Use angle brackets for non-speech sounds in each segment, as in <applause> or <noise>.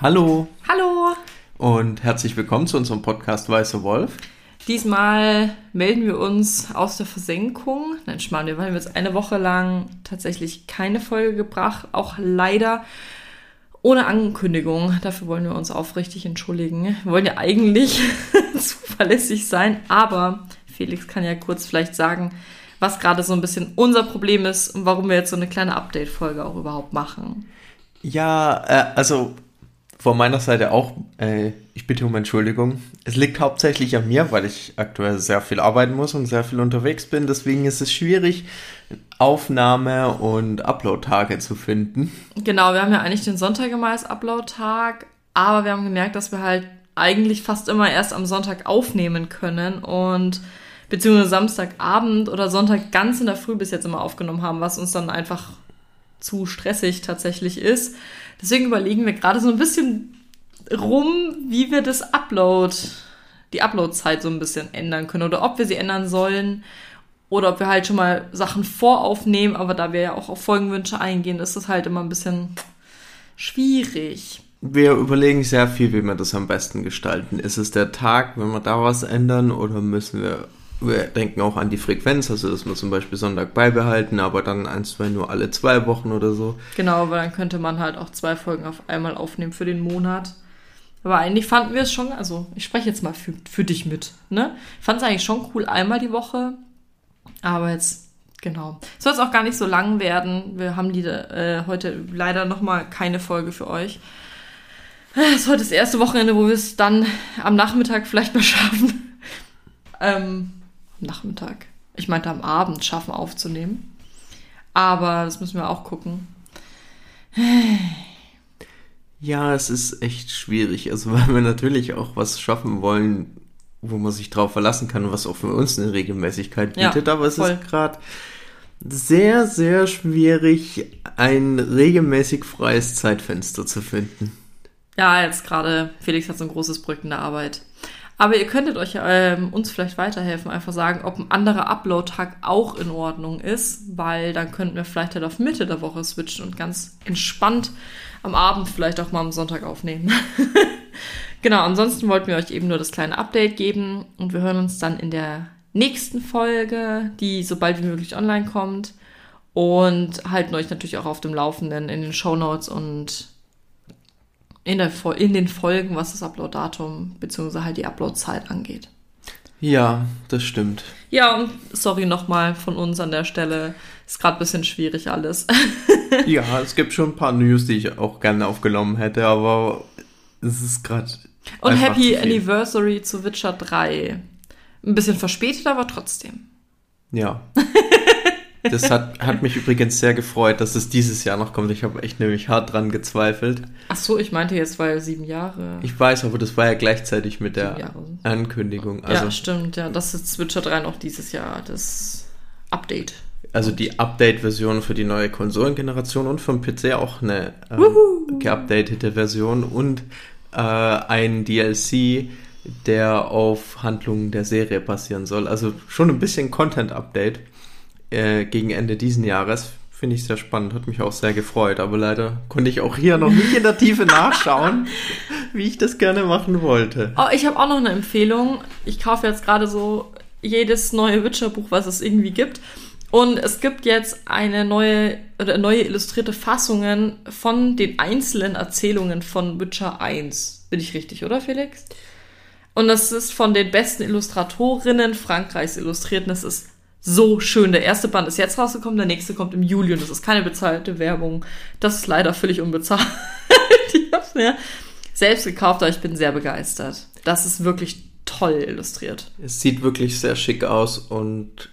Hallo Hallo! und herzlich willkommen zu unserem Podcast Weiße Wolf. Diesmal melden wir uns aus der Versenkung. Nein, Schmarrn, wir haben jetzt eine Woche lang tatsächlich keine Folge gebracht, auch leider ohne Ankündigung. Dafür wollen wir uns aufrichtig entschuldigen. Wir wollen ja eigentlich <laughs> zuverlässig sein, aber Felix kann ja kurz vielleicht sagen, was gerade so ein bisschen unser Problem ist und warum wir jetzt so eine kleine Update-Folge auch überhaupt machen. Ja, äh, also von meiner Seite auch, äh, ich bitte um Entschuldigung. Es liegt hauptsächlich an mir, weil ich aktuell sehr viel arbeiten muss und sehr viel unterwegs bin. Deswegen ist es schwierig, Aufnahme- und Upload-Tage zu finden. Genau, wir haben ja eigentlich den Sonntag immer als Upload-Tag, aber wir haben gemerkt, dass wir halt eigentlich fast immer erst am Sonntag aufnehmen können und beziehungsweise Samstagabend oder Sonntag ganz in der Früh bis jetzt immer aufgenommen haben, was uns dann einfach zu stressig tatsächlich ist. Deswegen überlegen wir gerade so ein bisschen rum, wie wir das Upload, die Upload-Zeit so ein bisschen ändern können oder ob wir sie ändern sollen oder ob wir halt schon mal Sachen voraufnehmen, aber da wir ja auch auf Folgenwünsche eingehen, ist das halt immer ein bisschen schwierig. Wir überlegen sehr viel, wie wir das am besten gestalten. Ist es der Tag, wenn wir da was ändern, oder müssen wir, wir denken auch an die Frequenz, also dass wir zum Beispiel Sonntag beibehalten, aber dann ein, zwei nur alle zwei Wochen oder so. Genau, weil dann könnte man halt auch zwei Folgen auf einmal aufnehmen für den Monat. Aber eigentlich fanden wir es schon, also ich spreche jetzt mal für, für dich mit, ne? Fand es eigentlich schon cool, einmal die Woche. Aber jetzt, genau. Soll es auch gar nicht so lang werden. Wir haben die, äh, heute leider nochmal keine Folge für euch. Es ist heute das erste Wochenende, wo wir es dann am Nachmittag vielleicht mal <laughs> schaffen. Ähm, am Nachmittag. Ich meinte am Abend schaffen aufzunehmen. Aber das müssen wir auch gucken. Ja, es ist echt schwierig. Also, <laughs> weil wir natürlich auch was schaffen wollen, wo man sich drauf verlassen kann, was auch für uns eine Regelmäßigkeit Ja, bietet. Aber es voll. ist gerade sehr, sehr schwierig, ein regelmäßig freies Zeitfenster zu finden. Ja, jetzt gerade, Felix hat so ein großes Projekt in der Arbeit. Aber ihr könntet euch ähm, uns vielleicht weiterhelfen, einfach sagen, ob ein anderer Upload-Tag auch in Ordnung ist, weil dann könnten wir vielleicht halt auf Mitte der Woche switchen und ganz entspannt am Abend vielleicht auch mal am Sonntag aufnehmen. <laughs> genau, ansonsten wollten wir euch eben nur das kleine Update geben und wir hören uns dann in der nächsten Folge, die so bald wie möglich online kommt und halten euch natürlich auch auf dem Laufenden in den Show Notes und in, der, in den Folgen, was das Upload-Datum bzw. halt die Upload-Zeit angeht. Ja, das stimmt. Ja, und sorry nochmal von uns an der Stelle. Ist gerade ein bisschen schwierig alles. <laughs> Ja, es gibt schon ein paar News, die ich auch gerne aufgenommen hätte, aber es ist gerade. Und Happy zu. Anniversary zu Witcher 3. Ein bisschen verspätet, aber trotzdem. Ja. <laughs> Das hat, hat mich übrigens sehr gefreut, dass es dieses Jahr noch kommt. Ich habe echt nämlich hart dran gezweifelt. Ach so, ich meinte jetzt, weil sieben Jahre. Ich weiß, aber das war ja gleichzeitig mit der. Ankündigung. Also, ja, stimmt, ja. Das ist Witcher 3 noch dieses Jahr, das Update. also die Update-Version für die neue Konsolengeneration und vom PC auch eine ähm, geupdatete Version und äh, ein DLC, der auf Handlungen der Serie basieren soll. Also schon ein bisschen Content-Update äh, gegen Ende diesen Jahres. Finde ich sehr spannend, hat mich auch sehr gefreut, aber leider konnte ich auch hier noch nicht in der Tiefe <laughs> nachschauen, wie ich das gerne machen wollte. Oh, ich habe auch noch eine Empfehlung. Ich kaufe jetzt gerade so jedes neue Witcher-Buch, was es irgendwie gibt. Und es gibt jetzt eine neue oder neue illustrierte Fassungen von den einzelnen Erzählungen von Witcher 1. Bin ich richtig, oder Felix? Und das ist von den besten Illustratorinnen Frankreichs illustriert. Und es ist so schön. Der erste Band ist jetzt rausgekommen, der nächste kommt im Juli und das ist keine bezahlte Werbung. Das ist leider völlig unbezahlt. <laughs> ich hab's mir selbst gekauft, aber ich bin sehr begeistert. Das ist wirklich toll illustriert. Es sieht wirklich sehr schick aus und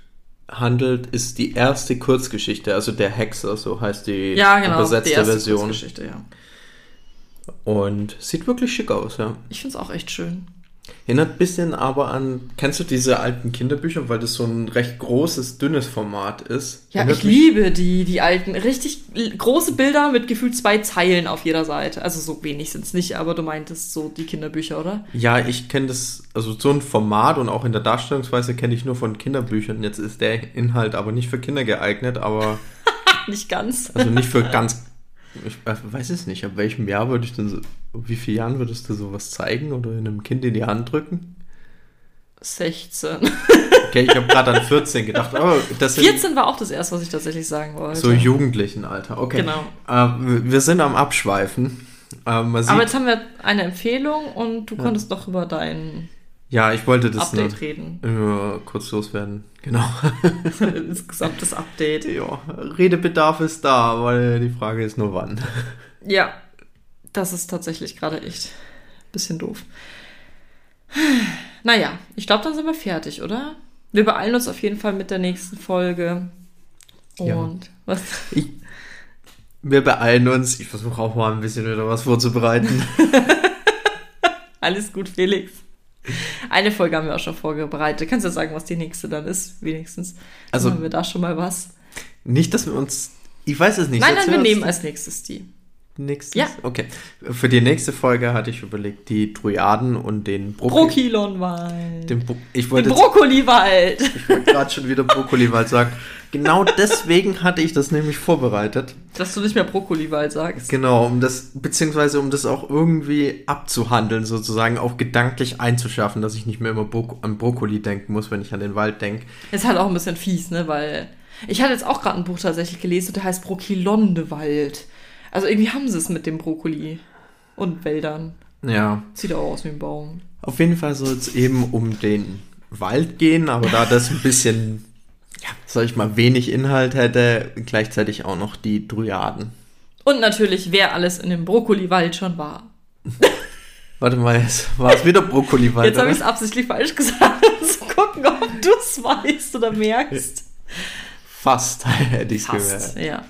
handelt, ist die erste Kurzgeschichte, also der Hexer, so heißt die Ja, genau. übersetzte die erste Version. Kurzgeschichte, ja. Und sieht wirklich schick aus, ja. Ich find's auch echt schön. Erinnert ein bisschen aber an, kennst du diese alten Kinderbücher, weil das so ein recht großes, dünnes Format ist? Ja, Erinnert ich liebe die, die alten, richtig große Bilder mit gefühlt zwei Zeilen auf jeder Seite. Also so wenig sind's nicht, aber du meintest so die Kinderbücher, oder? Ja, ich kenne das, also so ein Format und auch in der Darstellungsweise kenne ich nur von Kinderbüchern. Jetzt ist der Inhalt aber nicht für Kinder geeignet, aber <laughs> Nicht ganz. also nicht für ganz, ich weiß es nicht, ab welchem Jahr würde ich denn so, wie vielen Jahren würdest du sowas zeigen oder einem Kind in die Hand drücken? 16. Okay, ich habe gerade an 14 gedacht. Oh, das sind 14 war auch das erste, was ich tatsächlich sagen wollte. so Jugendlichenalter. Okay. Genau. Äh, wir sind am Abschweifen. Äh, Aber jetzt haben wir eine Empfehlung und du konntest doch über dein ja, ich wollte das Update reden. nur kurz loswerden. Genau. <laughs> Insgesamtes Update. ja, Redebedarf ist da, weil die Frage ist nur wann. Ja, das ist tatsächlich gerade echt ein bisschen doof. Naja, ich glaube, dann sind wir fertig, oder? Wir beeilen uns auf jeden Fall mit der nächsten Folge. Und Ja. was? Ich, wir beeilen uns. Ich versuche auch mal ein bisschen wieder was vorzubereiten. <laughs> Alles gut, Felix. Eine Folge haben wir auch schon vorbereitet. Kannst du sagen, was die nächste dann ist, wenigstens? Also- Also haben wir da schon mal was. Nicht, dass wir uns. Ich weiß es nicht. nein, nein, wir nehmen als nächstes die. Nächstes? Ja. Okay. Für die nächste Folge hatte ich überlegt, die Druiaden und den Brokkoli. Brokilonwald. Den Bro ich Den wollte jetzt- Brokkoliwald. ich wollte gerade schon wieder Brokkoliwald sagen. Genau deswegen hatte ich das nämlich vorbereitet. Dass du nicht mehr Brokkoliwald sagst. Genau, um das, beziehungsweise um das auch irgendwie abzuhandeln, sozusagen auch gedanklich einzuschaffen, dass ich nicht mehr immer Bro an Brokkoli denken muss, wenn ich an den Wald denke. Ist halt auch ein bisschen fies, ne? Weil ich hatte jetzt auch gerade ein Buch tatsächlich gelesen, der heißt Brokilondewald. Also irgendwie haben sie es mit dem Brokkoli und Wäldern. Ja. Sieht auch aus wie ein Baum. Auf jeden Fall soll es eben um den Wald gehen, aber da das ein bisschen, ja, sag ich mal, wenig Inhalt hätte, gleichzeitig auch noch die Dryaden. Und natürlich, wer alles in dem Brokkoliwald schon war. <laughs> Warte mal, jetzt war es wieder Brokkoliwald. Jetzt habe ich es absichtlich falsch gesagt, um <laughs> zu gucken, ob du es weißt oder merkst. Fast <laughs> hätte ich es gehört. ja.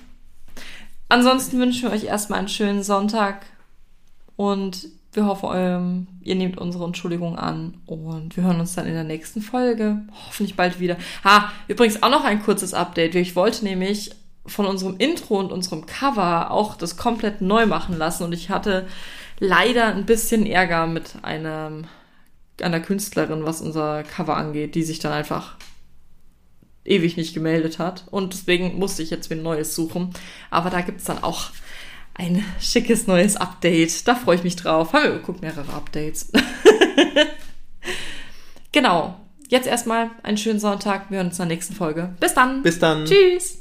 Ansonsten wünschen wir euch erstmal einen schönen Sonntag und wir hoffen, ähm, ihr nehmt unsere Entschuldigung an und wir hören uns dann in der nächsten Folge. Hoffentlich bald wieder. Ha, übrigens auch noch ein kurzes Update. Ich wollte nämlich von unserem Intro und unserem Cover auch das komplett neu machen lassen und ich hatte leider ein bisschen Ärger mit einem, einer Künstlerin, was unser Cover angeht, die sich dann einfach ewig nicht gemeldet hat. Und deswegen musste ich jetzt wieder ein neues suchen. Aber da gibt's dann auch ein schickes neues Update. Da freue ich mich drauf. Haben wir geguckt, mehrere Updates. <laughs> genau. Jetzt erstmal einen schönen Sonntag. Wir hören uns in der nächsten Folge. Bis dann. Bis dann. Tschüss.